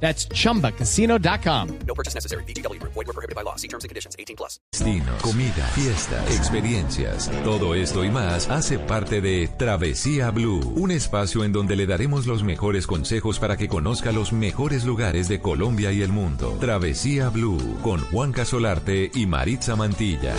That's chumbacasino.com. No purchase necessary. BGW. Void were prohibited by law. See terms and conditions. 18 plus. Destinos, comida, fiestas, experiencias. Todo esto y más hace parte de Travesía Blue, un espacio en donde le daremos los mejores consejos para que conozca los mejores lugares de Colombia y el mundo. Travesía Blue con Juan Casolarte y Maritza Mantilla.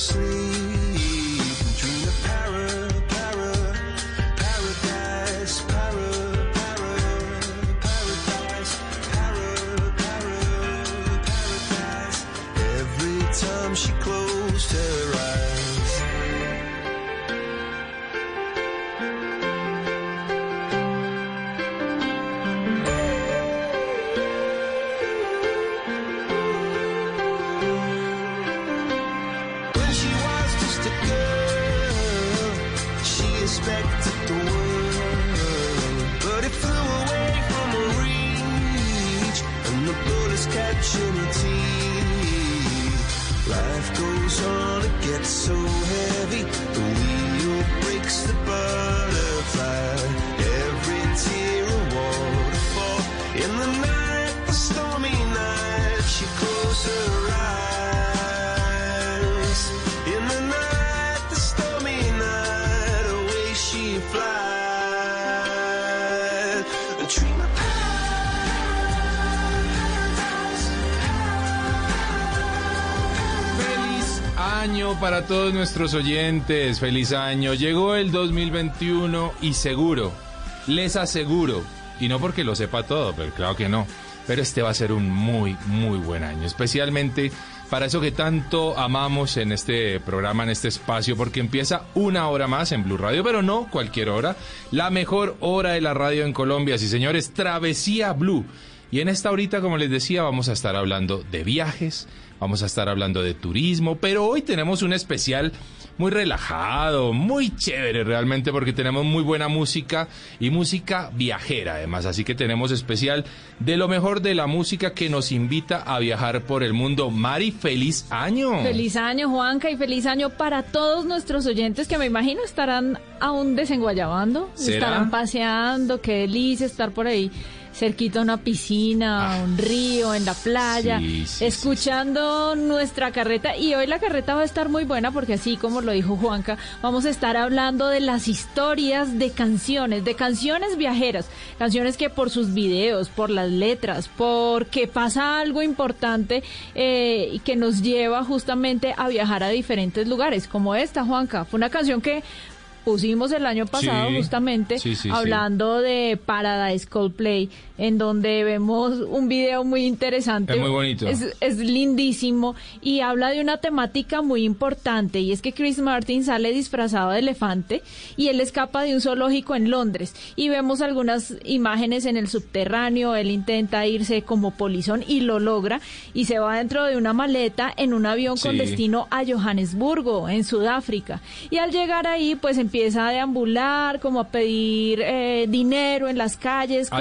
Sleep, para todos nuestros oyentes, feliz año. Llegó el 2021 y seguro, les aseguro, y no porque lo sepa todo, pero claro que no, pero este va a ser un muy, muy buen año, especialmente para eso que tanto amamos en este programa, en este espacio, porque empieza una hora más en Blue Radio, pero no cualquier hora, la mejor hora de la radio en Colombia, sí señores, Travesía Blue. Y en esta horita, como les decía, vamos a estar hablando de viajes, vamos a estar hablando de turismo, pero hoy tenemos un especial muy relajado, muy chévere realmente, porque tenemos muy buena música y música viajera además. Así que tenemos especial de lo mejor de la música que nos invita a viajar por el mundo. Mari, feliz año. Feliz año, Juanca, y feliz año para todos nuestros oyentes que me imagino estarán aún desenguayabando, estarán paseando, qué delicia estar por ahí cerquita a una piscina, a un río, en la playa, Ah. sí, sí, escuchando nuestra carreta. Y hoy la carreta va a estar muy buena porque así como lo dijo Juanca, vamos a estar hablando de las historias de canciones, de canciones viajeras, canciones que por sus videos, por las letras, porque pasa algo importante eh, y que nos lleva justamente a viajar a diferentes lugares, como esta, Juanca. Fue una canción que pusimos el año pasado Sí, justamente sí, sí. hablando de Paradise Coldplay, en donde vemos un video muy interesante. Es muy bonito. Es, es lindísimo y habla de una temática muy importante y es que Chris Martin sale disfrazado de elefante y él escapa de un zoológico en Londres y vemos algunas imágenes en el subterráneo, él intenta irse como polizón y lo logra y se va dentro de una maleta en un avión con destino a Johannesburgo, en Sudáfrica. Y al llegar ahí, pues empieza a deambular, como a pedir eh, dinero en las calles, como.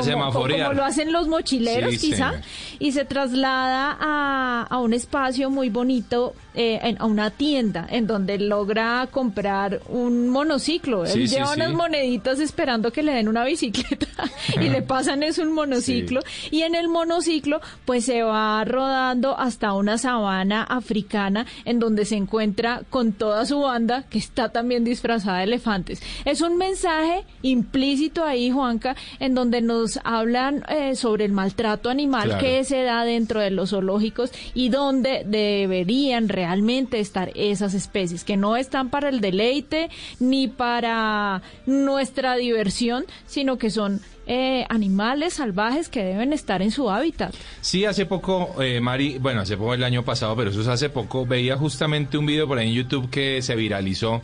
Como lo hacen los mochileros, Sí, quizá, señor. y se traslada a, a un espacio muy bonito, eh, en- a una tienda, en donde logra comprar un monociclo. Sí, Él sí, lleva sí. unas moneditas esperando que le den una bicicleta y le pasan es un monociclo. Y en el monociclo, pues se va rodando hasta una sabana africana en donde se encuentra con toda su banda que está también disfrazada de elefantes. Es un mensaje implícito ahí, Juanca, en donde nos hablan eh, sobre el maltrato animal Claro. que se da dentro de los zoológicos y donde deberían realmente estar esas especies, que no están para el deleite ni para nuestra diversión, sino que son eh, animales salvajes que deben estar en su hábitat. Sí, hace poco, eh, Mari, bueno, hace poco el año pasado, pero eso es hace poco, veía justamente un video por ahí en YouTube que se viralizó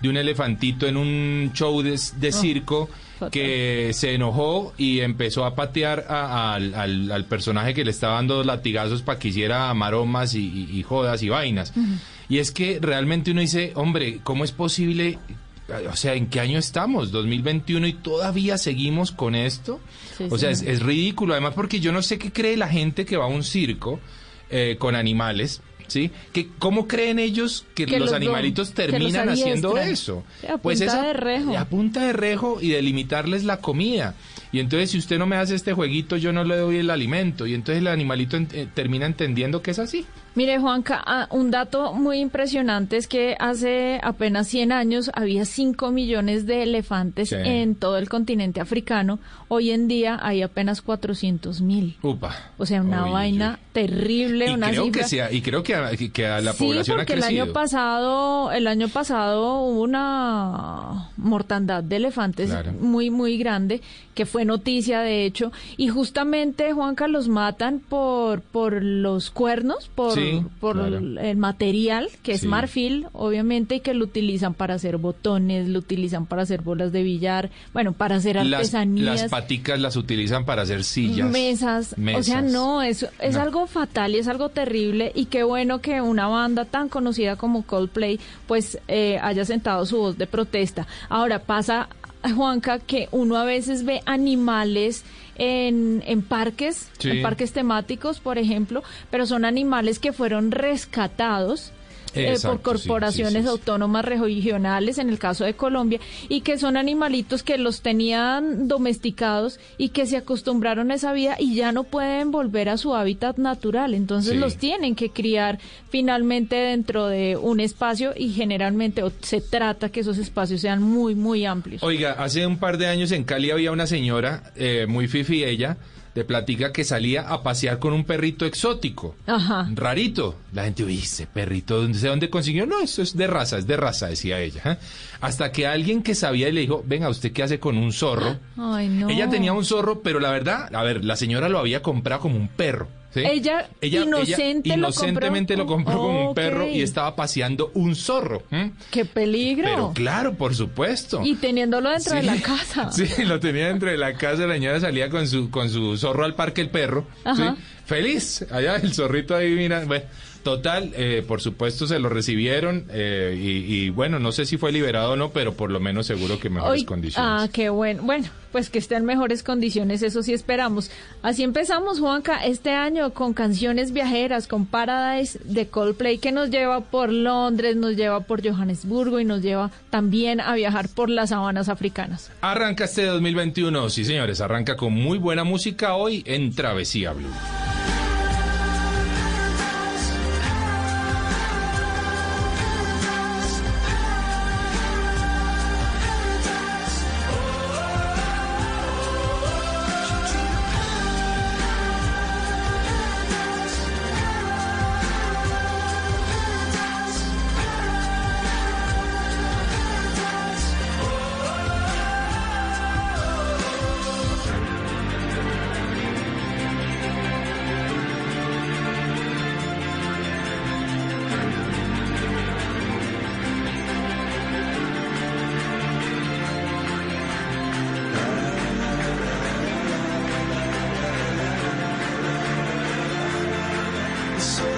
de un elefantito en un show de, de circo que se enojó y empezó a patear a- al, al- al personaje que le estaba dando latigazos para que hiciera maromas y, y- y jodas y vainas. Y es que realmente uno dice, hombre, ¿cómo es posible? O sea, ¿en qué año estamos? 2021 y todavía seguimos con esto. Sí, o sea, es ridículo. Además, porque yo no sé qué cree la gente que va a un circo eh, con animales. ¿Sí? Que, ¿Cómo creen ellos que, Que los los animalitos los terminan haciendo eso? A Pues punta esa- de rejo. A punta de rejo y de limitarles la comida. Y entonces, si usted no me hace este jueguito, yo no le doy el alimento. Y entonces el animalito eh, termina entendiendo que es así. Mire, Juanca, ah, un dato muy impresionante es que hace apenas 100 años había 5 millones de elefantes Sí. en todo el continente africano. Hoy en día hay apenas 400 mil. Upa. O sea, una vaina terrible, Y una creo, que sea, y creo que a, que a la sí, población porque ha el crecido. año pasado, el año pasado hubo una mortandad de elefantes Claro. muy muy grande que fue noticia de hecho y justamente Juanca los matan por por los cuernos, por Sí, por claro. el material que es Sí. marfil, obviamente y que lo utilizan para hacer botones, lo utilizan para hacer bolas de billar, bueno, para hacer artesanías. las paticas las utilizan para hacer sillas. Mesas. O sea, no, es, es No. algo fatal y es algo terrible. Y qué bueno que una banda tan conocida como Coldplay, pues eh, haya sentado su voz de protesta. Ahora pasa, Juanca, que uno a veces ve animales en, en parques, Sí. en parques temáticos, por ejemplo, pero son animales que fueron rescatados. Eh, Exacto, por corporaciones sí, sí, sí. autónomas regionales, en el caso de Colombia, y que son animalitos que los tenían domesticados y que se acostumbraron a esa vida y ya no pueden volver a su hábitat natural. Entonces los tienen que criar finalmente dentro de un espacio y generalmente o se trata que esos espacios sean muy, muy amplios. Oiga, hace un par de años en Cali había una señora, eh, muy fifi ella, de platica que salía a pasear con un perrito exótico. Ajá. Rarito. La gente, uy, ese perrito, ¿de dónde consiguió? No, eso es de raza, es de raza, decía ella. ¿eh? Hasta que alguien que sabía le dijo, venga, ¿usted qué hace con un zorro? Ay, no. Ella tenía un zorro, pero la verdad, a ver, la señora lo había comprado como un perro. ¿Sí? Ella inocente lo inocentemente lo compró, compró. como un perro y estaba paseando un zorro. ¡Qué peligro! Pero claro, por supuesto. Y teniéndolo dentro de la casa. Sí, lo tenía dentro de la casa, la señora salía con su, con su zorro al parque el perro. Ajá. ¿sí? Feliz, allá el zorrito ahí, mira. Bueno, total, eh, por supuesto se lo recibieron eh, y, y, bueno, no sé si fue liberado o no, pero por lo menos seguro que mejores Hoy- condiciones. Ah, qué bueno. Bueno, pues que esté en mejores condiciones, eso sí esperamos. Así empezamos, Juanca, este año con canciones viajeras, con Paradise de Coldplay, que nos lleva por Londres, nos lleva por Johannesburgo y nos lleva también a viajar por las sabanas africanas. Arranca este 2021, sí señores, arranca con muy buena música hoy en Travesía Blue. dance.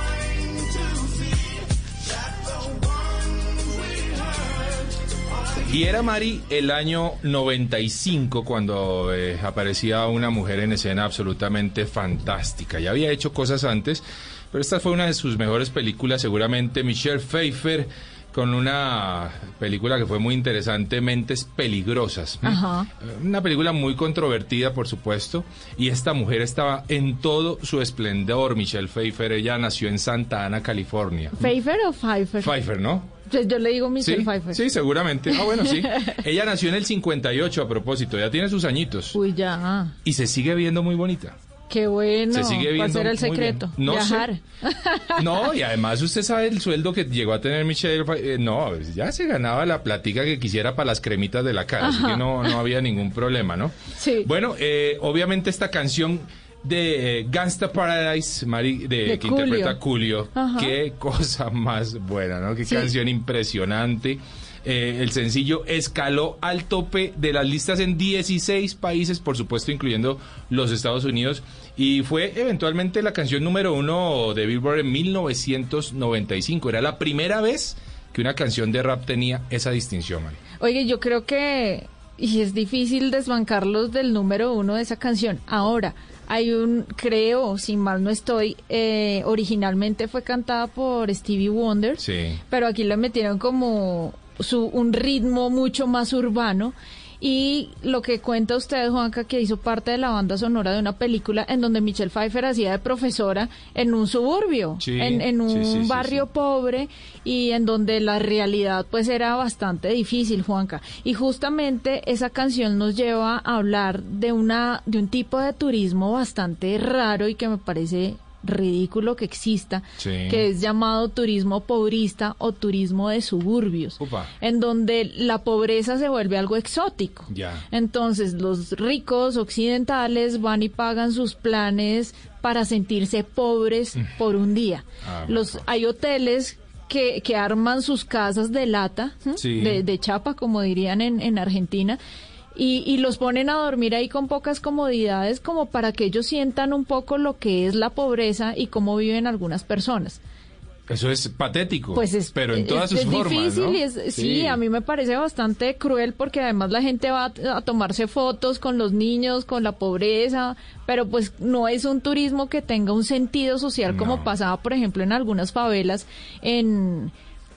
Y era Mari el año 95 cuando eh, aparecía una mujer en escena absolutamente fantástica. Ya había hecho cosas antes, pero esta fue una de sus mejores películas, seguramente Michelle Pfeiffer con una película que fue muy interesante, Mentes Peligrosas. Ajá. Una película muy controvertida, por supuesto, y esta mujer estaba en todo su esplendor, Michelle Pfeiffer. Ella nació en Santa Ana, California. ¿Pfeiffer o Pfeiffer? Pfeiffer, ¿no? Yo, yo le digo Michelle Sí, Pfeiffer. sí, seguramente. Ah, bueno, sí. Ella nació en el 58 a propósito, ya tiene sus añitos. Uy, ya. Y se sigue viendo muy bonita. Qué bueno. Se sigue ¿Cuál viendo será el secreto? No sé. Viajar. No, y además usted sabe el sueldo que llegó a tener Michelle. Eh, no, ya se ganaba la platica que quisiera para las cremitas de la cara, así que no, no había ningún problema, ¿no? Sí. Bueno, eh, obviamente esta canción de eh, Gangsta Paradise, Mari, de, De que interpreta Julio, Ajá. qué cosa más buena, ¿no? Qué Sí. canción impresionante. Eh, el sencillo escaló al tope de las listas en 16 países, por supuesto, incluyendo los Estados Unidos, y fue eventualmente la canción número uno de Billboard en 1995. Era la primera vez que una canción de rap tenía esa distinción, Mari. Oye, yo creo que y es difícil desbancarlos del número uno de esa canción. Ahora, hay un, creo, si mal no estoy, eh, originalmente fue cantada por Stevie Wonder, Sí. pero aquí le metieron como su, un ritmo mucho más urbano. Y lo que cuenta usted, Juanca, que hizo parte de la banda sonora de una película en donde Michelle Pfeiffer hacía de profesora en un suburbio, Sí, en, en un sí, sí, sí, barrio pobre y en donde la realidad pues era bastante difícil, Juanca. Y justamente esa canción nos lleva a hablar de una de un tipo de turismo bastante raro y que me parece ridículo que exista, Sí. que es llamado turismo pobrista o turismo de suburbios, en donde la pobreza se vuelve algo exótico. Ya. Entonces los ricos occidentales van y pagan sus planes para sentirse pobres por un día. Ah, los hay hoteles que, que arman sus casas de lata, de, de chapa, como dirían en, en Argentina, y, y los ponen a dormir ahí con pocas comodidades como para que ellos sientan un poco lo que es la pobreza y cómo viven algunas personas. Eso es patético. Pues es, pero en es- todas sus es formas. difícil es, sí. a mí me parece bastante cruel porque además la gente va a, a tomarse fotos con los niños, con la pobreza, pero pues no es un turismo que tenga un sentido social como pasaba, por ejemplo, en algunas favelas en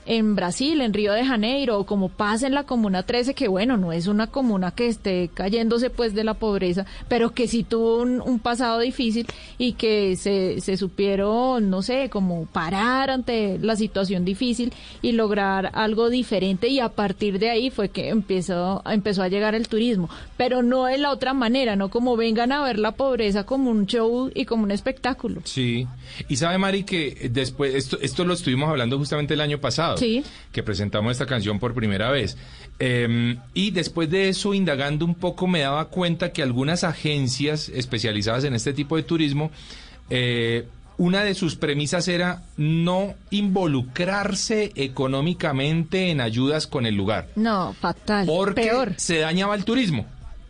en Brasil, en Río de Janeiro, o como pasa en la Comuna 13, que bueno, no es una comuna que esté cayéndose pues de la pobreza, pero que sí tuvo un, pasado difícil y que se, se supieron, no sé, como parar ante la situación difícil y lograr algo diferente y a partir de ahí fue que empezó, empezó a llegar el turismo, pero no de la otra manera, no como vengan a ver la pobreza como un show y como un espectáculo. Sí. Y sabe, Mari, que después, esto, esto lo estuvimos hablando justamente el año pasado. Sí. Que presentamos esta canción por primera vez. Eh, y después de eso, indagando un poco, me daba cuenta que algunas agencias especializadas en este tipo de turismo, eh, una de sus premisas era no involucrarse económicamente en ayudas con el lugar. No, fatal. Porque Peor. se dañaba el turismo.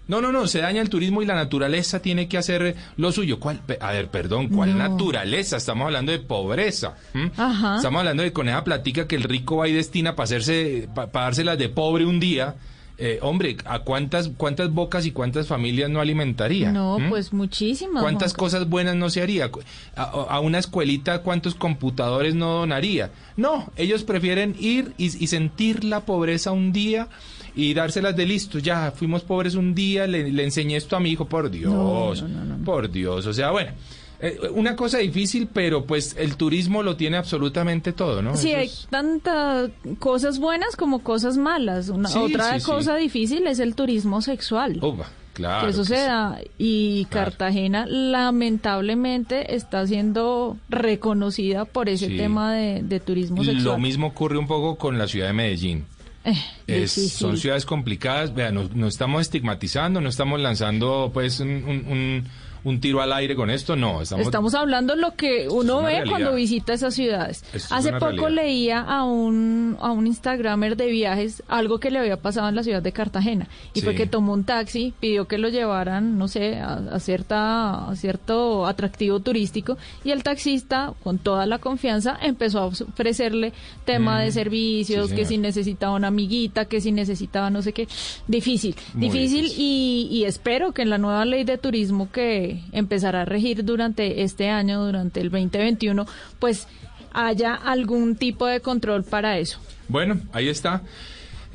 No, no, no, se daña el turismo y la naturaleza tiene que hacer lo suyo. ¿Cuál? A ver, perdón, ¿cuál No. naturaleza? Estamos hablando de pobreza. Ajá. Estamos hablando de con esa platica que el rico va y destina para hacerse, para dárselas de pobre un día. Eh, hombre, ¿a cuántas, cuántas bocas y cuántas familias no alimentaría? No, pues muchísimas. ¿Cuántas cosas buenas no se haría? A, a una escuelita, ¿cuántos computadores no donaría? No, ellos prefieren ir y, y sentir la pobreza un día y dárselas de listo. Ya, fuimos pobres un día, le, le enseñé esto a mi hijo, por Dios, no, no, no. por Dios. O sea, bueno, eh, una cosa difícil, pero pues el turismo lo tiene absolutamente todo, ¿no? Sí, Eso hay es- tantas cosas buenas como cosas malas. Una, Sí, otra sí, sí. cosa difícil es el turismo sexual. Claro. que eso que se sí. da y Claro. Cartagena lamentablemente está siendo reconocida por ese Sí. tema de, de turismo sexual. Lo mismo ocurre un poco con la ciudad de Medellín. Eh, Es- son ciudades complicadas, vean, no, no estamos estigmatizando, no estamos lanzando pues un, un- un- un tiro al aire con esto, no, estamos, Estamos hablando lo que uno ve realidad. cuando visita esas ciudades. Esto Hace poco realidad. leía a un, a un Instagramer de viajes algo que le había pasado en la ciudad de Cartagena. Y Sí. fue que tomó un taxi, pidió que lo llevaran, no sé, a, a cierta, a cierto atractivo turístico. Y el taxista, con toda la confianza, empezó a ofrecerle tema de servicios, Sí, que si necesitaba una amiguita, que si necesitaba no sé qué. Difícil, Muy difícil, difícil. Y, y espero que en la nueva ley de turismo que empezará a regir durante este año, durante el 2021, pues haya algún tipo de control para eso. Bueno, ahí está.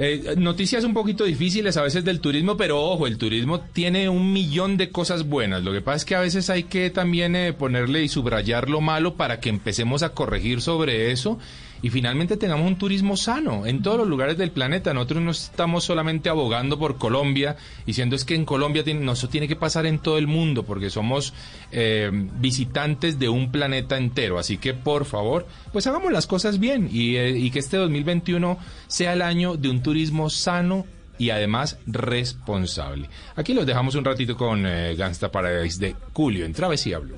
Eh, noticias un poquito difíciles a veces del turismo, pero ojo, el turismo tiene un millón de cosas buenas. Lo que pasa es que a veces hay que también eh, ponerle y subrayar lo malo para que empecemos a corregir sobre eso y finalmente tengamos un turismo sano en todos los lugares del planeta. Nosotros no estamos solamente abogando por Colombia, diciendo es que en Colombia tiene, no, eso tiene que pasar en todo el mundo porque somos eh, visitantes de un planeta entero. Así que por favor, pues hagamos las cosas bien y, eh, y que este 2021 sea el año de un turismo sano y además responsable. Aquí los dejamos un ratito con eh, Gangsta Paradise de Julio en Travesía Blue.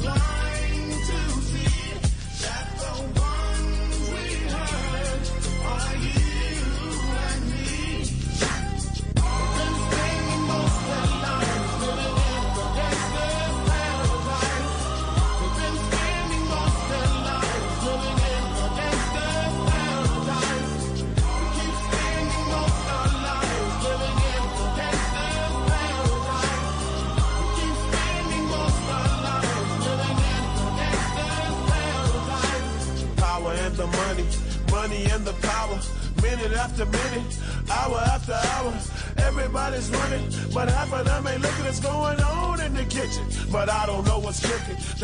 blind to see that the ones we hurt are you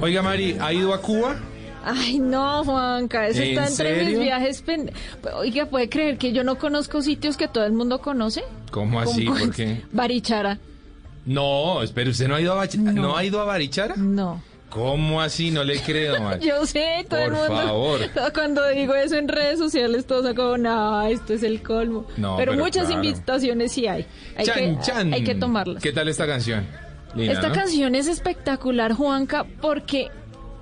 Oiga, Mari, ¿ha ido a Cuba? Ay, no, Juanca, eso ¿En está entre mis viajes. pen- Oiga, ¿puede creer que yo no conozco sitios que todo el mundo conoce? ¿Cómo así? ¿Por qué? Barichara, No, espere, ¿usted no ha ido a, Bach- no. ha ido a Barichara? no. ¿Cómo así? No le creo, Mari. Yo sé, todo el Por mundo. favor. Cuando digo eso en redes sociales, todos son como, no, esto es el colmo. No, pero, pero muchas claro. invitaciones sí hay. Hay, Chan, que, chan. hay que tomarlas. ¿Qué tal esta canción? Esta ¿no? canción es espectacular, Juanca, porque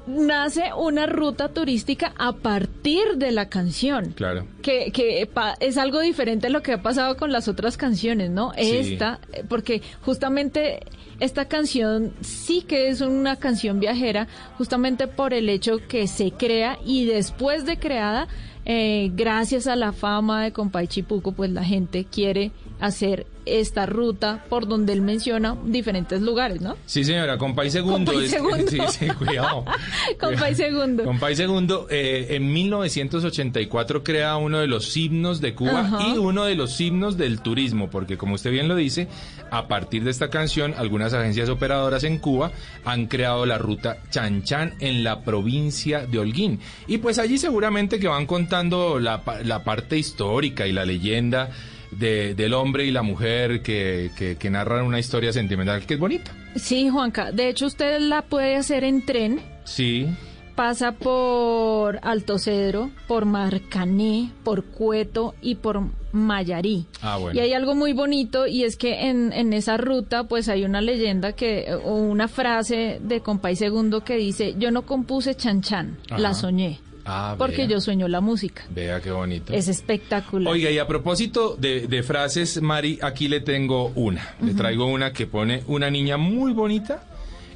nace una ruta turística a partir de la canción. Claro. Que, que es algo diferente a lo que ha pasado con las otras canciones, ¿no? Sí. Esta, eh, porque justamente esta canción sí que es una canción viajera, justamente por el hecho que se crea y después de creada, eh, gracias a la fama de Compay Chipuco, pues la gente quiere hacer esta ruta por donde él menciona diferentes lugares, ¿no? Sí, señora, Compay Segundo. Compay es- Segundo. Sí, sí, cuidado. Compay Segundo. Compay Segundo, eh, en 1984 crea uno de los himnos de Cuba y uno de los himnos del turismo, porque como usted bien lo dice, a partir de esta canción, algunas agencias operadoras en Cuba han creado la ruta Chan Chan en la provincia de Holguín. Y pues allí seguramente que van contando la, la parte histórica y la leyenda de- del hombre y la mujer que, que, que narran una historia sentimental que es bonita. Sí, Juanca. De hecho, usted la puede hacer en tren. Sí. Pasa por Alto Cedro, por Marcané, por Cueto y por Mayarí. Ah, bueno. Y hay algo muy bonito y es que en, en esa ruta pues hay una leyenda que o una frase de Compay Segundo que dice, yo no compuse chan chan, Ajá. la soñé. Ah, porque vea. yo sueño la música. Vea qué bonito. Es espectacular. Oiga, y a propósito de, de frases, Mari, aquí le tengo una. Le traigo una que pone una niña muy bonita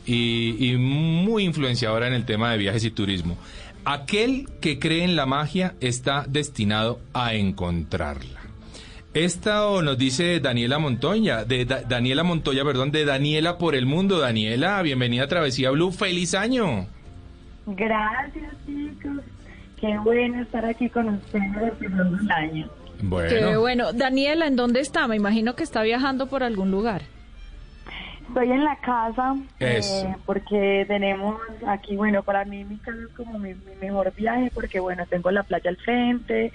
y, y muy influenciadora en el tema de viajes y turismo. Aquel que cree en la magia está destinado a encontrarla. Esta nos dice Daniela Montoya, de Da- Daniela Montoya, perdón, de Daniela por el mundo. Daniela, bienvenida a Travesía Blue. ¡Feliz año! Gracias, chicos. Qué bueno estar aquí con ustedes empezando el año. Bueno. Qué bueno. Daniela, ¿en dónde está? Me imagino que está viajando por algún lugar. Estoy en la casa eh, porque tenemos aquí, bueno, para mí mi casa es como mi, mi mejor viaje porque, bueno, tengo la playa al frente,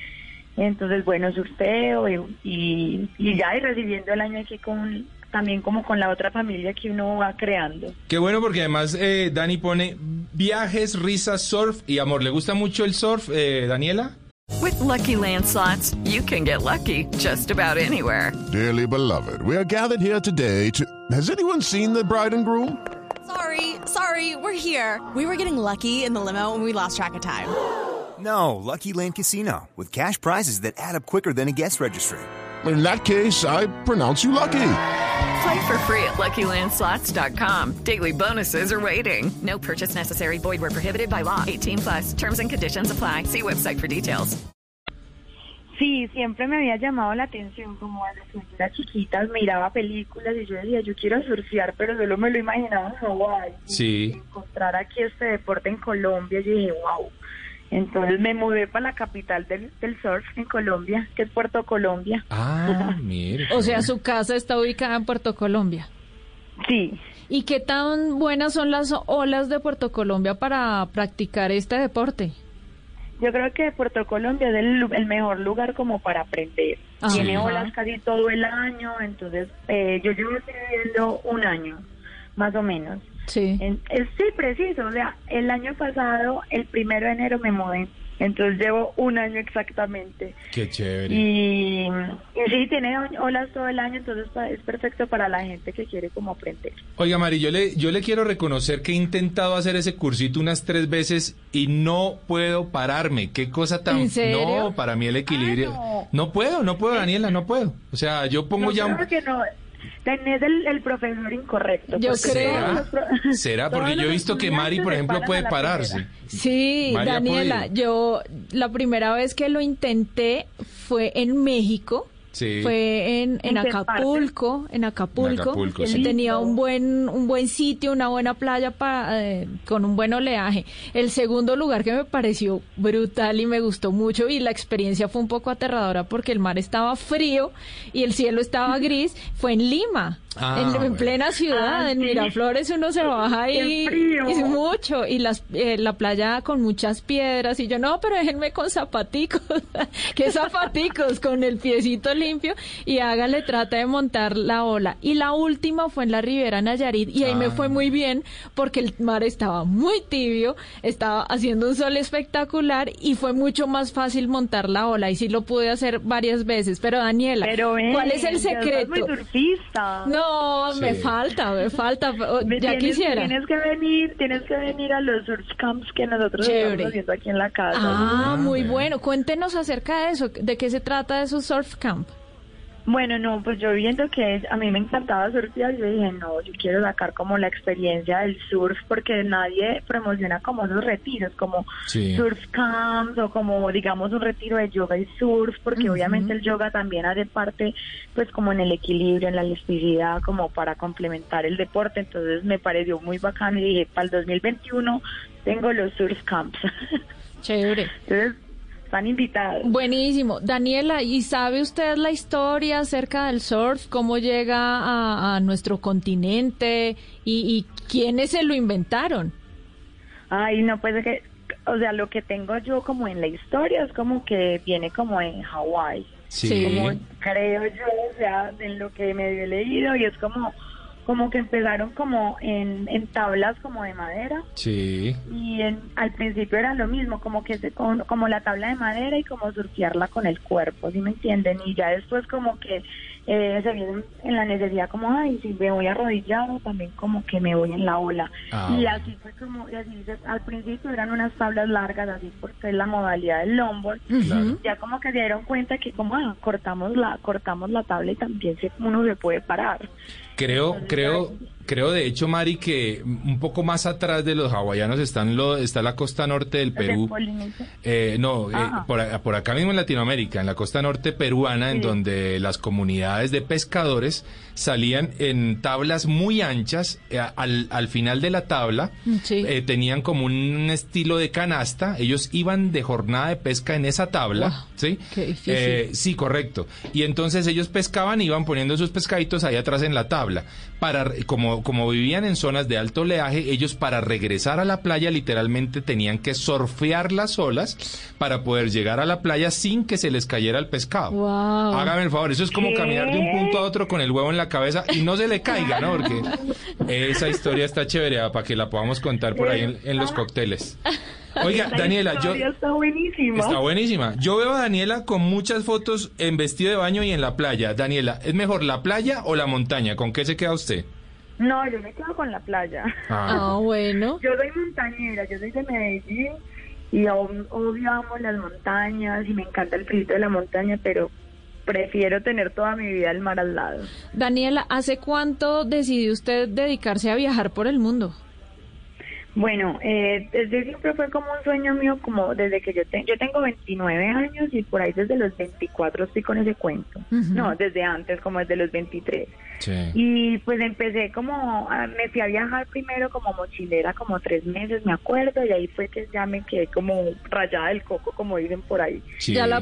entonces, bueno, surfeo y, y, y ya y recibiendo el año aquí con también como con la otra familia que uno va creando. Qué bueno porque además eh, Dani pone viajes, risas, surf y amor. ¿Le gusta mucho el surf, eh, Daniela? With Lucky Land slots, you can get lucky just about anywhere. Dearly beloved, we are gathered here today to. Has anyone seen the bride and groom? Sorry, sorry, we're here. We were getting lucky in the limo and we lost track of time. No, Lucky Land Casino, with cash prizes that add up quicker than a guest registry. In that case, I pronounce you lucky. Play for free at LuckyLandSlots.com. Daily bonuses are waiting. No purchase necessary. Void where prohibited by law. 18 plus. Terms and conditions apply. See website for details. Sí, siempre me había llamado la atención, como desde que era chiquita miraba películas y yo decía, yo quiero surfear, pero solo me lo imaginaba en Hawái. Sí. Encontrar aquí este deporte en Colombia, yo dije, wow. Entonces me mudé para la capital del, del surf en Colombia, que es Puerto Colombia. Ah, mire. O sea, su casa está ubicada en Puerto Colombia. Sí. ¿Y qué tan buenas son las olas de Puerto Colombia para practicar este deporte? Yo creo que Puerto Colombia es el, el mejor lugar como para aprender. Ah. Tiene Sí. olas casi todo el año, entonces eh, yo llevo viviendo un año, más o menos. Sí. En- es, sí, preciso. O sea, el año pasado, el primero de enero me mudé. Entonces llevo un año exactamente. Qué chévere. Y, y sí, tiene olas todo el año, entonces es perfecto para la gente que quiere como aprender. Oiga, Mari, yo le, yo le quiero reconocer que he intentado hacer ese cursito unas tres veces y no puedo pararme. Qué cosa tan... ¿En serio? No, para mí el equilibrio... Ah, no. puedo, no puedo, Daniela, no puedo. O sea, yo pongo No, ya que no. Tenés el, el profesor incorrecto. Yo creo. pro- ¿Será? Porque yo he visto que Mari, por ejemplo, puede pararse. primera. Sí, María Daniela, yo la primera vez que lo intenté fue en México. Sí. Fue en, en ¿En qué Acapulco, en Acapulco. Acapulco, Él sí. Tenía un buen un buen sitio, una buena playa para, eh, con un buen oleaje. El segundo lugar que me pareció brutal y me gustó mucho y la experiencia fue un poco aterradora porque el mar estaba frío y el cielo estaba gris fue en Lima. Ah, en, plena ciudad, Ah, en. Miraflores uno se baja ahí Qué y mucho y las eh, la playa con muchas piedras y yo no, pero déjenme con zapaticos, que zapaticos con el piecito limpio y hágale trata de montar la ola. Y la última fue en la Ribera Nayarit y ahí me Ah. fue muy bien porque el mar estaba muy tibio, estaba haciendo un sol espectacular y fue mucho más fácil montar la ola y sí lo pude hacer varias veces. Pero Daniela, Pero ¿cuál es el secreto? muy surfista. No, me falta, me falta. o- Me Ya tienes, quisiera. Tienes que venir, tienes que venir a los surf camps que nosotros Chévere. estamos haciendo aquí en la casa. Ah, muy bueno. bueno. Cuéntenos acerca de eso. ¿De qué se trata de su surf camp? Bueno, no, pues yo viendo que a mí me encantaba surfear, yo dije, no, yo quiero sacar como la experiencia del surf porque nadie promociona como esos retiros, como Sí. surf camps o como digamos un retiro de yoga y surf, porque obviamente el yoga también hace parte pues como en el equilibrio, en la elasticidad, como para complementar el deporte, entonces me pareció muy bacano y dije, para el 2021 tengo los surf camps. Chévere. entonces, están invitados. Buenísimo. Daniela, ¿y sabe usted la historia acerca del surf? ¿Cómo llega a, a nuestro continente? ¿Y, y quiénes se lo inventaron? Ay, no, pues es que, o sea, lo que tengo yo como en la historia es como que viene como en Hawái. Sí. Sí. Como creo yo, o sea, en lo que medio he leído y es como como que empezaron como en, en tablas como de madera Sí. y en, al principio era lo mismo, como que se, con- como la tabla de madera y como surfearla con el cuerpo, ¿sí me entienden? Y ya después como que eh, se vieron en la necesidad como, ay, si me voy arrodillado, también como que me voy en la ola. Ah, y así fue como, y así al principio eran unas tablas largas, así porque es la modalidad del longboard. Claro. Ya como que se dieron cuenta que como, ah, cortamos la, cortamos la tabla y también se, uno se puede parar. Creo, creo, creo de hecho, Mari, que un poco más atrás de los hawaianos están lo, está la costa norte del Perú. Eh, no, eh, por, por acá mismo en Latinoamérica, en la costa norte peruana, en donde las comunidades de pescadores salían en tablas muy anchas. eh, al, al final de la tabla Sí. eh, tenían como un estilo de canasta. Ellos iban de jornada de pesca en esa tabla. Wow, ¿sí? qué difícil. Eh, sí, correcto. Y entonces ellos pescaban y iban poniendo sus pescaditos ahí atrás en la tabla. Para, como, como vivían en zonas de alto oleaje, ellos para regresar a la playa literalmente tenían que surfear las olas para poder llegar a la playa sin que se les cayera el pescado. Wow. Hágame el favor, eso es como ¿Qué? caminar de un punto a otro con el huevo en la cabeza y no se le caiga, ¿no? Porque esa historia está chévere ah, para que la podamos contar por ahí en, en los cócteles. Oiga, La Daniela, yo... está buenísima. Está buenísima. Yo veo a Daniela con muchas fotos en vestido de baño y en la playa. Daniela, ¿es mejor la playa o la montaña? ¿Con qué se queda usted? No, yo me quedo con la playa. Ah, bueno. Yo soy montañera, yo soy de Medellín y aún obvio amo las montañas y me encanta el frío de la montaña, pero prefiero tener toda mi vida el mar al lado. Daniela, ¿hace cuánto decidió usted dedicarse a viajar por el mundo? Bueno, eh, desde siempre fue como un sueño mío, como desde que yo, te- yo tengo 29 años y por ahí desde los 24 estoy con ese cuento. No, desde antes, como desde los 23. Sí. Y pues empecé como, a- me fui a viajar primero como mochilera como tres meses, me acuerdo, y ahí fue que ya me quedé como rayada del coco, como dicen por ahí. Sí. Ya la,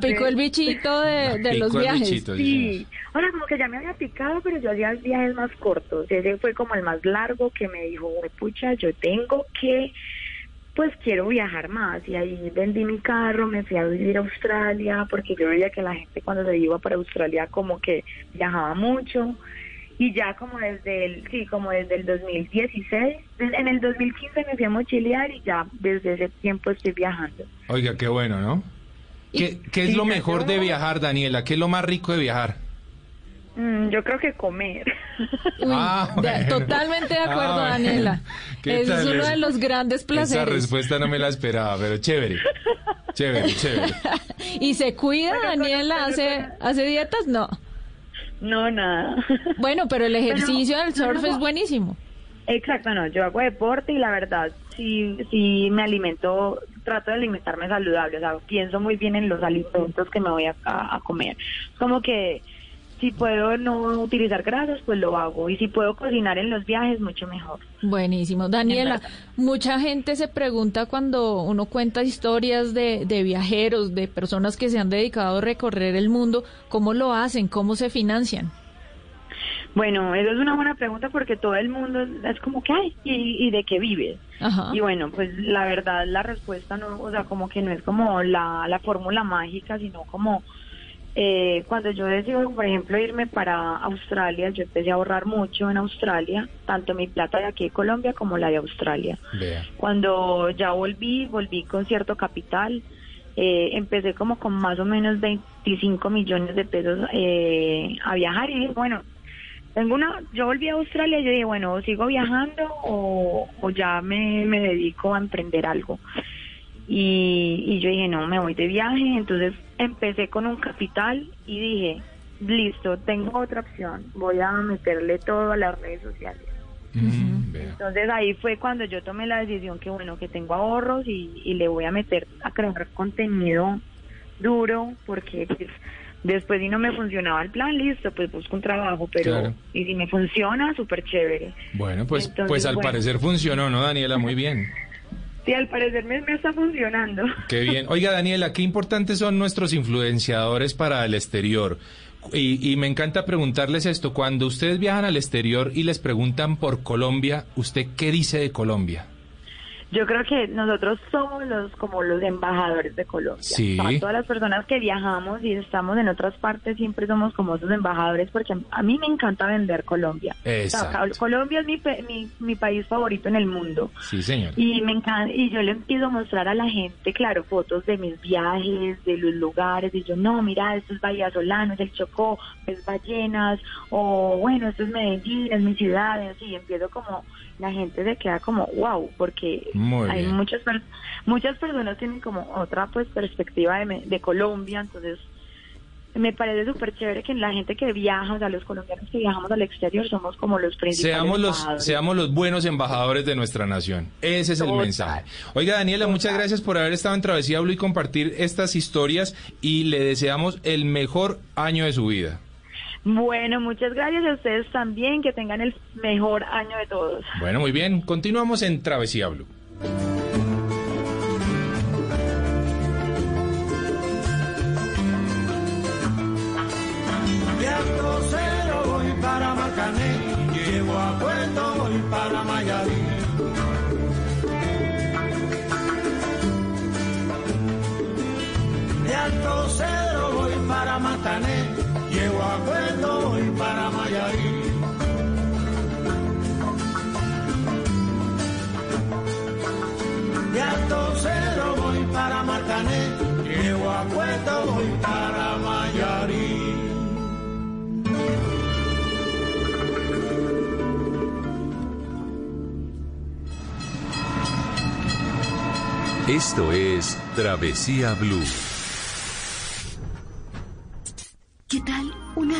picó el bichito de, de los viajes. bichito, Sí, ahora como que ya me había picado, pero yo hacía viajes más cortos. Ese fue como el más largo que me dijo, "Güey, pucha, yo tengo que, pues quiero viajar más. Y ahí vendí mi carro, me fui a vivir a Australia, porque yo veía que la gente cuando se iba para Australia como que viajaba mucho. Y ya como desde el, sí, como desde el 2016, des- en el 2015 me fui a mochilear y ya desde ese tiempo estoy viajando. Oiga, qué bueno, ¿no? ¿Qué, qué es lo mejor yo- de viajar, Daniela? ¿Qué es lo más rico de viajar? Mm, yo creo que comer. Uy, Ah, de- totalmente de acuerdo, Ah. Daniela. ¿Qué Ese es uno de los grandes Esa placeres. respuesta no me la esperaba, pero chévere. Chévere, chévere. ¿Y se cuida, Bueno, Daniela? ¿Hace, ¿Hace dietas? No. No, nada. Bueno, pero el ejercicio del surf es buenísimo. Exacto, no, yo hago deporte y la verdad sí, sí me alimento, trato de alimentarme saludable, o sea, pienso muy bien en los alimentos que me voy a, a- a comer. Como que si puedo no utilizar grasas, pues lo hago, y si puedo cocinar en los viajes, mucho mejor. Buenísimo. Daniela, mucha gente se pregunta cuando uno cuenta historias de, de viajeros, de personas que se han dedicado a recorrer el mundo, ¿cómo lo hacen? ¿Cómo se financian? Bueno, eso es una buena pregunta porque todo el mundo es como que, ay, ¿y, y de qué vives? Ajá. Y bueno, pues la verdad la respuesta no, o sea, como que no es como la, la fórmula mágica, sino como eh, cuando yo decido, por ejemplo, irme para Australia, yo empecé a ahorrar mucho en Australia, tanto mi plata de aquí de Colombia como la de Australia. Cuando ya volví, volví con cierto capital, eh, empecé como con más o menos 25 millones de pesos eh, a viajar y dije, bueno, tengo una, yo volví a Australia y yo dije, bueno, sigo viajando o, o ya me, me dedico a emprender algo. Y, y yo dije, no, me voy de viaje. Entonces empecé con un capital y dije, listo, tengo otra opción. Voy a meterle todo a las redes sociales. Mm. Entonces ahí fue cuando yo tomé la decisión que bueno, que tengo ahorros y, y le voy a meter a crear contenido duro porque pues, después si no me funcionaba el plan, listo, pues busco un trabajo, pero Claro. y si me funciona, súper chévere. Bueno, pues, Entonces, pues al bueno. parecer funcionó, ¿no, Daniela? Muy bien. Sí, al parecer me, me está funcionando. Qué bien. Oiga, Daniela, qué importantes son nuestros influenciadores para el exterior. Y, y me encanta preguntarles esto. Cuando ustedes viajan al exterior y les preguntan por Colombia, ¿usted qué dice de Colombia? Yo creo que nosotros somos los como los embajadores de Colombia. Sí. O sea, todas las personas que viajamos y estamos en otras partes siempre somos como esos embajadores porque a mí me encanta vender Colombia. O sea, Exacto. Colombia es mi, mi, mi país favorito en el mundo. Sí, señor. Y me encanta, y yo le empiezo a mostrar a la gente, claro, fotos de mis viajes, de los lugares, y yo, no, mira, esto es Bahía Solano, es el Chocó, es Ballenas, o bueno, esto es Medellín, es mi ciudad, y así, empiezo como, la gente se queda como, wow, porque Muy hay bien. muchas muchas personas tienen como otra pues perspectiva de, de Colombia, entonces me parece súper chévere que la gente que viaja, o sea, los colombianos que viajamos al exterior somos como los principales Seamos los, seamos los buenos embajadores de nuestra nación. Ese es el Total. mensaje. Oiga, Daniela, muchas gracias por haber estado en Travesía Blue y compartir estas historias y le deseamos el mejor año de su vida. Bueno, muchas gracias a ustedes también, que tengan el mejor año de todos. Bueno, muy bien. Continuamos en Travesía Blue. De Alto Cero voy para Marcané, llego a Puerto, voy para Mayarí. De Alto Cero voy para Matané, llego a Puerto, voy para Mayarí. De Alto Cero voy para Marcané, llego a voy para Mayarí. Esto es Travesía Blue.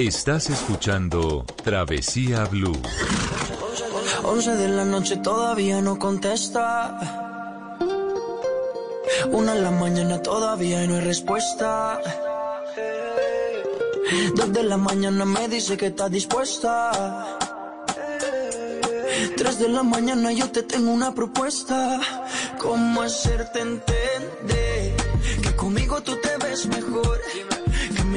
Estás escuchando Travesía Blue. 11 de la noche todavía no contesta. Una en la mañana todavía no hay respuesta. Dos de la mañana me dice que está dispuesta. Tres de la mañana yo te tengo una propuesta. ¿Cómo hacerte entender que conmigo tú te ves mejor?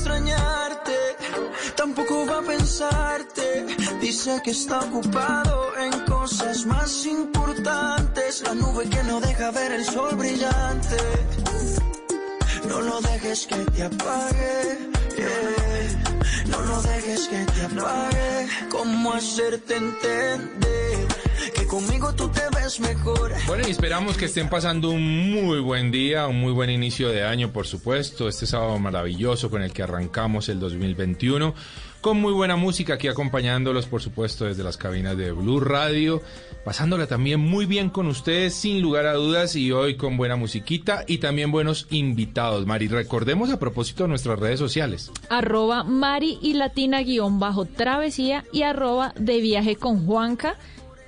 extrañarte, tampoco va a pensarte. Dice que está ocupado en cosas más importantes. La nube que no deja ver el sol brillante. No lo dejes que te apague. No lo dejes que te apague. ¿Cómo hacerte entender conmigo tú te ves mejor? Bueno, y esperamos que estén pasando un muy buen día, un muy buen inicio de año, por supuesto. Este sábado maravilloso con el que arrancamos el 2021. Con muy buena música aquí acompañándolos, por supuesto, desde las cabinas de Blue Radio. Pasándola también muy bien con ustedes, sin lugar a dudas, y hoy con buena musiquita y también buenos invitados. Mari, recordemos a propósito de nuestras redes sociales. Arroba Mari y Latina guion bajo travesía y arroba de viaje con Juanca,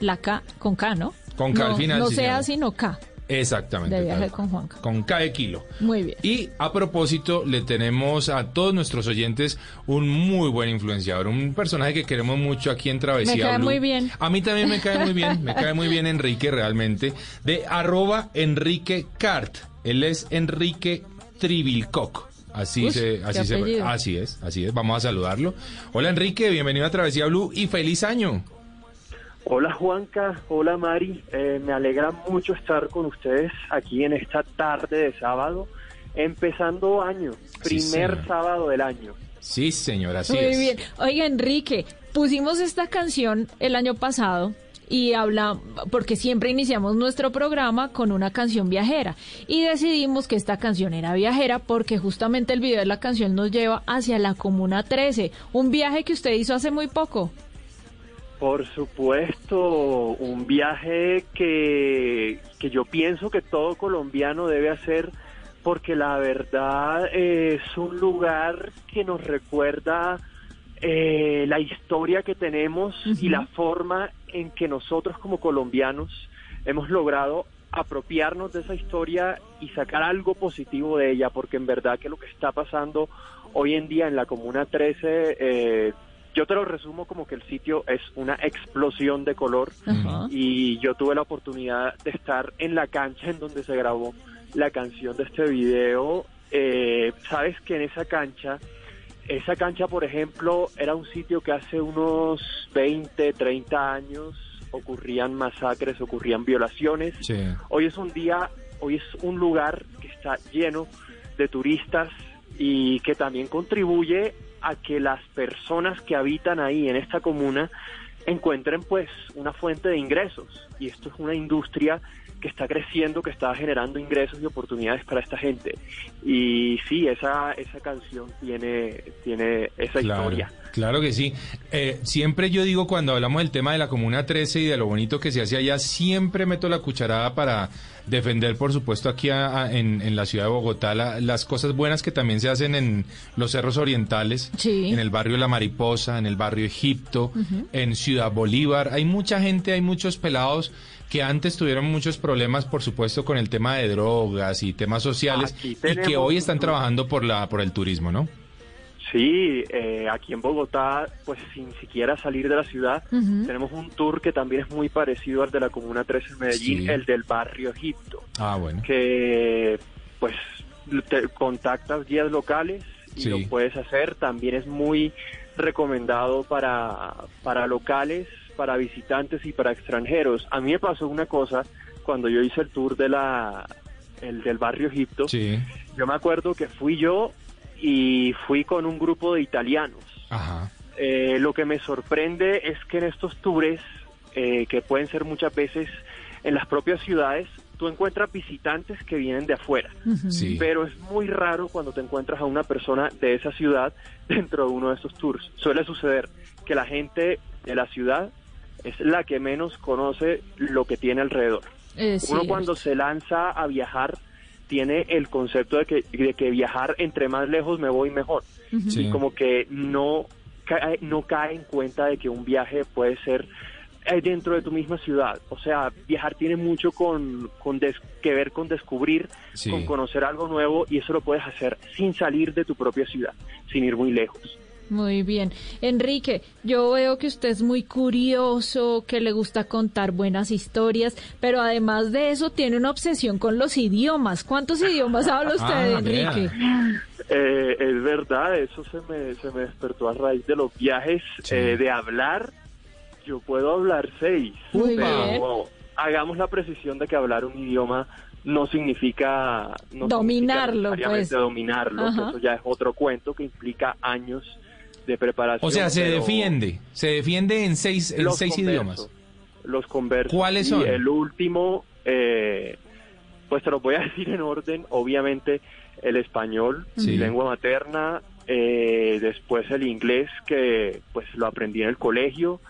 la K con K, ¿no? Con K al No, final, No sí, sea sino K, Exactamente. de viaje con Juanca. con cada kilo. Muy bien. Y a propósito, le tenemos a todos nuestros oyentes un muy buen influenciador, un personaje que queremos mucho aquí en Travesía Me cae Blue. muy bien. A mí también me cae muy bien, me cae muy bien Enrique realmente, de arroba Enrique Cart. Él es Enrique Trivilcoc. Así Uy, se, así se, así es, así es. Vamos a saludarlo. Hola Enrique, bienvenido a Travesía Blue y feliz año. Hola Juanca, hola Mari, Eh, me alegra mucho estar con ustedes aquí en esta tarde de sábado, empezando año, primer sábado del año. Sí, señora, así Muy es. bien. Oiga, Enrique, pusimos esta canción el año pasado y habla, porque siempre iniciamos nuestro programa con una canción viajera y decidimos que esta canción era viajera porque justamente el video de la canción nos lleva hacia la Comuna 13, un viaje que usted hizo hace muy poco. Por supuesto, un viaje que, que yo pienso que todo colombiano debe hacer porque la verdad eh, es un lugar que nos recuerda eh, la historia que tenemos y la forma en que nosotros como colombianos hemos logrado apropiarnos de esa historia y sacar algo positivo de ella, porque en verdad que lo que está pasando hoy en día en la Comuna 13, eh, yo te lo resumo como que el sitio es una explosión de color y yo tuve la oportunidad de estar en la cancha en donde se grabó la canción de este video. Eh, Sabes que en esa cancha, esa cancha por ejemplo era un sitio que hace unos 20, 30 años ocurrían masacres, ocurrían violaciones. Sí. Hoy es un día, hoy es un lugar que está lleno de turistas y que también contribuye a que las personas que habitan ahí en esta comuna encuentren pues una fuente de ingresos y esto es una industria que está creciendo, que está generando ingresos y oportunidades para esta gente. Y sí, esa, esa canción tiene, tiene esa Claro, historia. claro que sí. Eh, siempre yo digo cuando hablamos del tema de la Comuna 13 y de lo bonito que se hace allá, siempre meto la cucharada para defender, por supuesto, aquí a- a- en, en la ciudad de Bogotá la- las cosas buenas que también se hacen en los cerros orientales, en el barrio La Mariposa, en el barrio Egipto, en Ciudad Bolívar. Hay mucha gente, hay muchos pelados que antes tuvieron muchos problemas, por supuesto, con el tema de drogas y temas sociales y que hoy están trabajando por la por el turismo, ¿no? Sí, eh, aquí en Bogotá, pues sin siquiera salir de la ciudad, Ujú. tenemos un tour que también es muy parecido al de la Comuna 13 en Medellín, Sí. el del barrio Egipto, Ah, bueno. que pues te contactas guías locales y Sí. lo puedes hacer. También es muy recomendado para, para locales, para visitantes y para extranjeros. A mí me pasó una cosa cuando yo hice el tour de la, el del barrio Egipto. Sí. Yo me acuerdo que fui yo y fui con un grupo de italianos. Ajá. Eh, lo que me sorprende es que en estos tours, eh, que pueden ser muchas veces en las propias ciudades, tú encuentras visitantes que vienen de afuera. Sí. Pero es muy raro cuando te encuentras a una persona de esa ciudad dentro de uno de estos tours. Suele suceder que la gente de la ciudad es la que menos conoce lo que tiene alrededor. Es Uno cuando se lanza a viajar tiene el concepto de que, de que viajar entre más lejos me voy mejor. Sí. Y como que no cae, no cae en cuenta de que un viaje puede ser eh, dentro de tu misma ciudad. O sea, viajar tiene mucho con, con des- que ver con descubrir, Sí. con conocer algo nuevo y eso lo puedes hacer sin salir de tu propia ciudad, sin ir muy lejos. Muy bien. Enrique, yo veo que usted es muy curioso, que le gusta contar buenas historias, pero además de eso tiene una obsesión con los idiomas. ¿Cuántos idiomas habla usted, Ah, Enrique? Eh, es verdad, eso se me, se me despertó a raíz de los viajes eh, de hablar. Yo puedo hablar seis. Muy pero bien. hagamos la precisión de que hablar un idioma no significa no Dominarlo, significa necesariamente pues. dominarlo. Ajá. Eso ya es otro cuento que implica años de preparación. O sea, se defiende, se defiende en seis, en los seis converso, idiomas. Los conversos. ¿Cuáles Y son? el último, eh, pues te lo voy a decir en orden. Obviamente el español, Sí. mi lengua materna, eh, después el inglés, que pues lo aprendí en el colegio.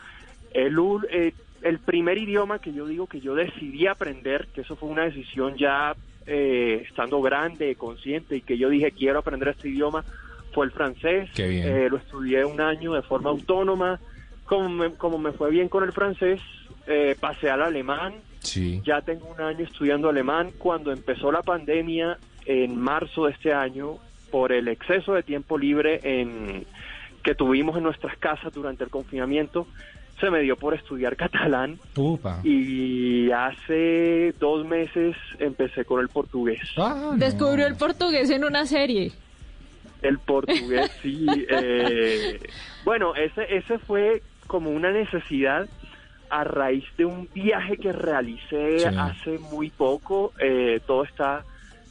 El, ul- eh, el primer idioma que yo digo que yo decidí aprender, que eso fue una decisión ya eh, estando grande, consciente, y que yo dije quiero aprender este idioma, fue el francés. Qué bien. Eh, lo estudié un año de forma autónoma. Como me, como me fue bien con el francés, eh, pasé al alemán. Sí. Ya tengo un año estudiando alemán. Cuando empezó la pandemia, en marzo de este año, por el exceso de tiempo libre en, que tuvimos en nuestras casas durante el confinamiento, se me dio por estudiar catalán Upa. y hace dos meses empecé con el portugués. Ah, Descubrió el portugués en una serie. El portugués, sí. eh, bueno, ese, ese fue como una necesidad a raíz de un viaje que realicé Sí. hace muy poco. Eh, todo está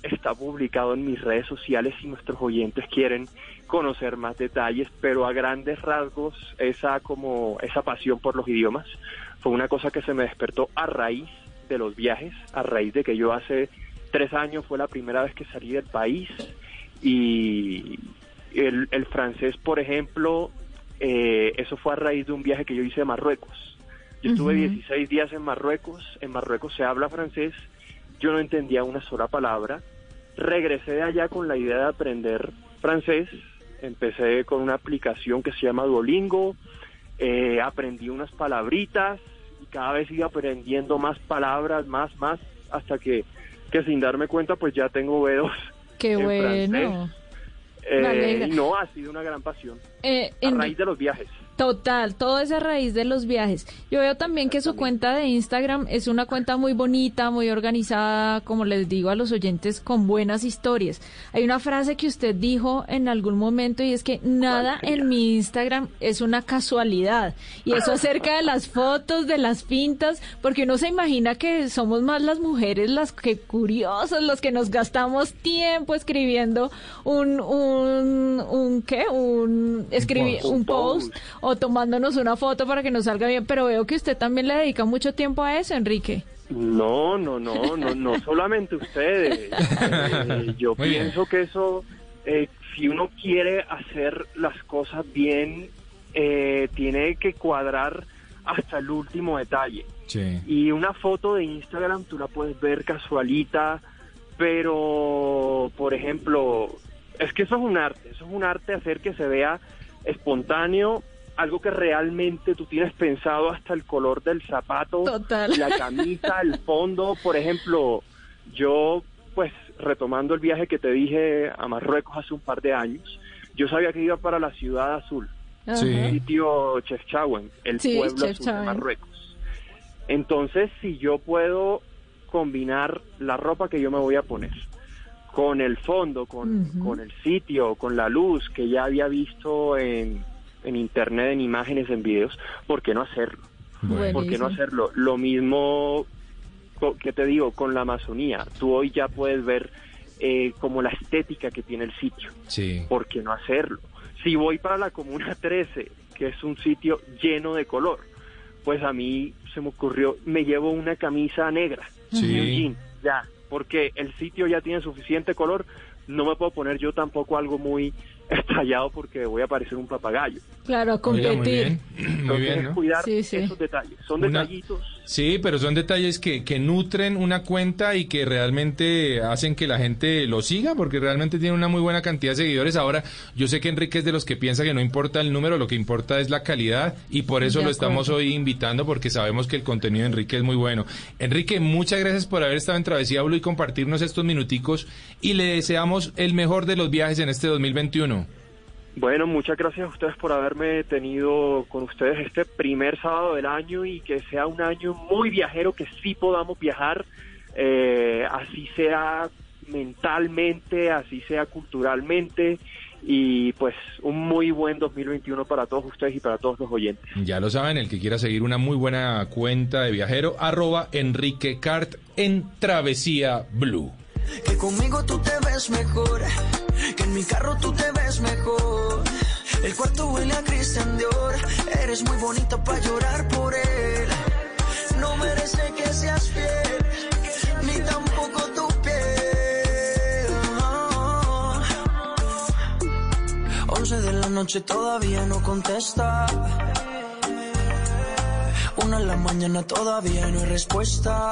está publicado en mis redes sociales si nuestros oyentes quieren conocer más detalles, pero a grandes rasgos esa como esa pasión por los idiomas fue una cosa que se me despertó a raíz de los viajes, a raíz de que yo hace tres años fue la primera vez que salí del país y el, el francés, por ejemplo, eh, eso fue a raíz de un viaje que yo hice a Marruecos. Yo estuve 16 días en Marruecos, en Marruecos se habla francés, yo no entendía una sola palabra. Regresé de allá con la idea de aprender francés, empecé con una aplicación que se llama Duolingo, eh, aprendí unas palabritas y cada vez iba aprendiendo más palabras, más, más, hasta que, que sin darme cuenta pues ya tengo B2 Qué en bueno. francés. Eh, no, ha sido una gran pasión. Eh, a en- raíz de los viajes. Total, todo es a raíz de los viajes. Yo veo también que su cuenta de Instagram es una cuenta muy bonita, muy organizada, como les digo a los oyentes, con buenas historias. Hay una frase que usted dijo en algún momento y es que nada en mi Instagram es una casualidad. Y eso acerca de las fotos, de las pintas, porque uno se imagina que somos más las mujeres las que curiosas, los que nos gastamos tiempo escribiendo un, un, un ¿qué? Un, escribir Un post o tomándonos una foto para que nos salga bien, pero veo que usted también le dedica mucho tiempo a eso, Enrique. No, no, no, no, no solamente ustedes. Eh, yo Muy bien. pienso que eso, eh, si uno quiere hacer las cosas bien, eh, tiene que cuadrar hasta el último detalle. Sí. Y una foto de Instagram tú la puedes ver casualita, pero, por ejemplo, es que eso es un arte, eso es un arte hacer que se vea espontáneo, algo que realmente tú tienes pensado hasta el color del zapato, Total. la camisa, el fondo, por ejemplo, yo, pues, retomando el viaje que te dije a Marruecos hace un par de años, yo sabía que iba para la ciudad azul, Sí. el sitio Chefchaouen, el Sí, pueblo azul de. Marruecos. Entonces, si yo puedo combinar la ropa que yo me voy a poner con el fondo, con, con el sitio, con la luz que ya había visto en, en internet, en imágenes, en videos, ¿por qué no hacerlo? Bueno. ¿Por qué no hacerlo? Lo mismo que te digo con la Amazonía. Tú hoy ya puedes ver eh, como la estética que tiene el sitio. Sí. ¿Por qué no hacerlo? Si voy para la Comuna 13, que es un sitio lleno de color, pues a mí se me ocurrió, me llevo una camisa negra Sí. y un jean, ya, porque el sitio ya tiene suficiente color, no me puedo poner yo tampoco algo muy estallado porque voy a parecer un papagayo. Claro, a Oiga, muy competir. bien. Muy Entonces, bien, ¿no? cuidar Sí, sí. esos detalles, son Una- detallitos. Sí, pero son detalles que, que nutren una cuenta y que realmente hacen que la gente lo siga, porque realmente tiene una muy buena cantidad de seguidores. Ahora, yo sé que Enrique es de los que piensa que no importa el número, lo que importa es la calidad, y por eso De lo estamos hoy invitando, porque sabemos que el contenido de Enrique es muy bueno. Enrique, muchas gracias por haber estado en Travesía Blue y compartirnos estos minuticos, y le deseamos el mejor de los viajes en este 2021. Bueno, muchas gracias a ustedes por haberme tenido con ustedes este primer sábado del año y que sea un año muy viajero, que sí podamos viajar, eh, así sea mentalmente, así sea culturalmente y pues un muy buen 2021 para todos ustedes y para todos los oyentes. Ya lo saben, el que quiera seguir una muy buena cuenta de viajero, arroba Enrique Cart en Travesía Blue. Que conmigo tú te ves mejor, que en mi carro tú te ves mejor. El cuarto huele a Christian Dior, eres muy bonita para llorar por él. No merece que seas fiel, ni tampoco tu piel. Once de la noche todavía no contesta. Una en la mañana todavía no hay respuesta.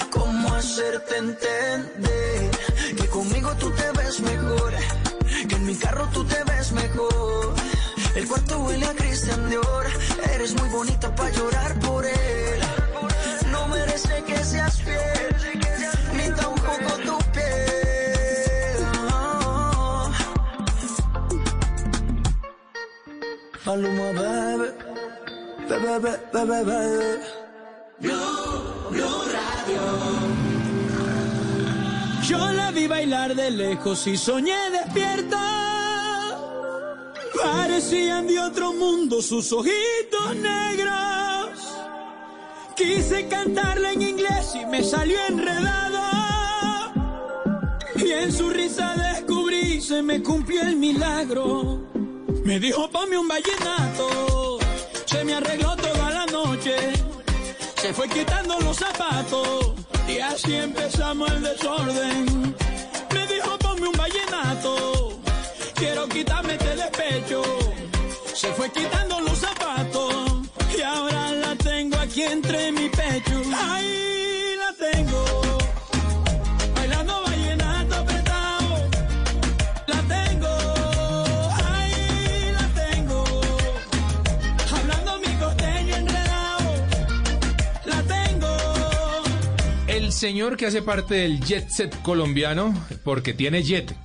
¿cómo hacerte entender que conmigo tú te ves mejor, que en mi carro tú te ves mejor. El cuarto huele a Cristian Dior, eres muy bonita para llorar por él. No merece que seas fiel, ni tampoco tu piel. Paloma, bebé, bebé, bebé, bebé. Blue, Blue Radio. Yo la vi bailar de lejos y soñé despierta. Parecían de otro mundo sus ojitos negros. Quise cantarla en inglés y me salió enredado. Y en su risa descubrí, se me cumplió el milagro. Me dijo, ponme un vallenato. Se me arregló toda la noche. Se fue quitando los zapatos. Y así empezamos el desorden. Me dijo, ponme un vallenato. Quiero quitarme este despecho. Se fue quitando los zapatos. Y ahora la tengo aquí entre mi pecho. Ahí señor que hace parte del jet set colombiano, porque tiene jet. ¿eh?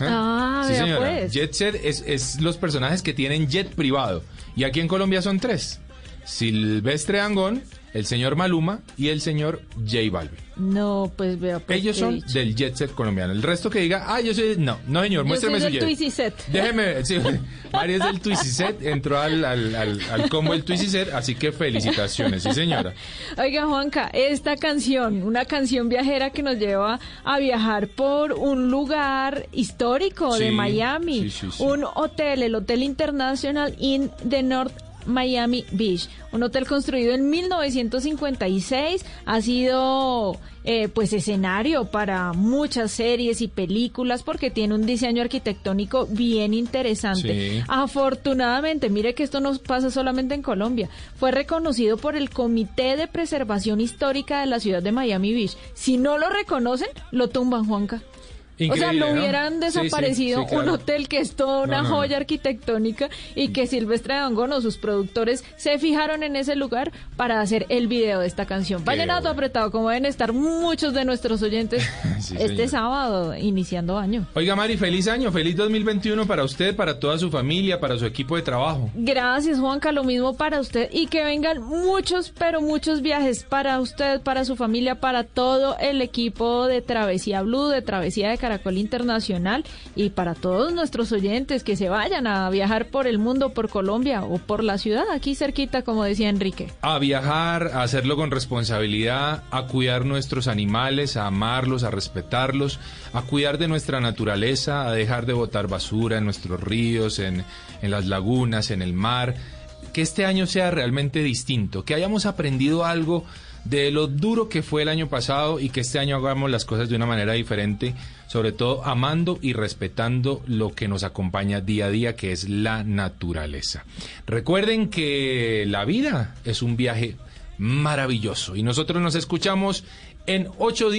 Ah, sí, señora. pues. Jet set es, es los personajes que tienen jet privado. Y aquí en Colombia son tres. Silvestre Angón, el señor Maluma y el señor J Balvin. No, pues vea. Pues, Ellos son del jet set colombiano. El resto que diga, ah, yo soy... No, no señor, Yo muéstrame soy su del jet. Déjeme, sí, María es del Twizy Set, entró al, al, al, al combo del Twizy Set, así que felicitaciones, sí señora. Oiga, Juanca, esta canción, una canción viajera que nos lleva a viajar por un lugar histórico de Miami, sí, sí, sí. un hotel, el Hotel International in the North Miami Beach, un hotel construido en 1956, ha sido eh, pues escenario para muchas series y películas porque tiene un diseño arquitectónico bien interesante. Sí. Afortunadamente, mire que esto no pasa solamente en Colombia, fue reconocido por el Comité de Preservación Histórica de la ciudad de Miami Beach. Si no lo reconocen, lo tumban, Juanca. O sea, lo ¿no? hubieran Sí, sí, desaparecido sí, claro. un hotel que es toda una No, no, no. joya arquitectónica y que Silvestre Dangón o sus productores se fijaron en ese lugar para hacer el video de esta canción. Vallenato apretado, como deben estar muchos de nuestros oyentes Sí, este sábado, iniciando año. Oiga, Mari, feliz año, feliz 2021 para usted, para toda su familia, para su equipo de trabajo. Gracias, Juanca. Lo mismo para usted y que vengan muchos, pero muchos viajes para usted, para su familia, para todo el equipo de Travesía Blue, de Travesía de Caracol Internacional y para todos nuestros oyentes que se vayan a viajar por el mundo, por Colombia o por la ciudad, aquí cerquita, como decía Enrique. A viajar, a hacerlo con responsabilidad, a cuidar nuestros animales, a amarlos, a respetarlos, a cuidar de nuestra naturaleza, a dejar de botar basura en nuestros ríos, en, en las lagunas, en el mar. Que este año sea realmente distinto, que hayamos aprendido algo de lo duro que fue el año pasado y que este año hagamos las cosas de una manera diferente, sobre todo amando y respetando lo que nos acompaña día a día, que es la naturaleza. Recuerden que la vida es un viaje maravilloso y nosotros nos escuchamos en ocho días.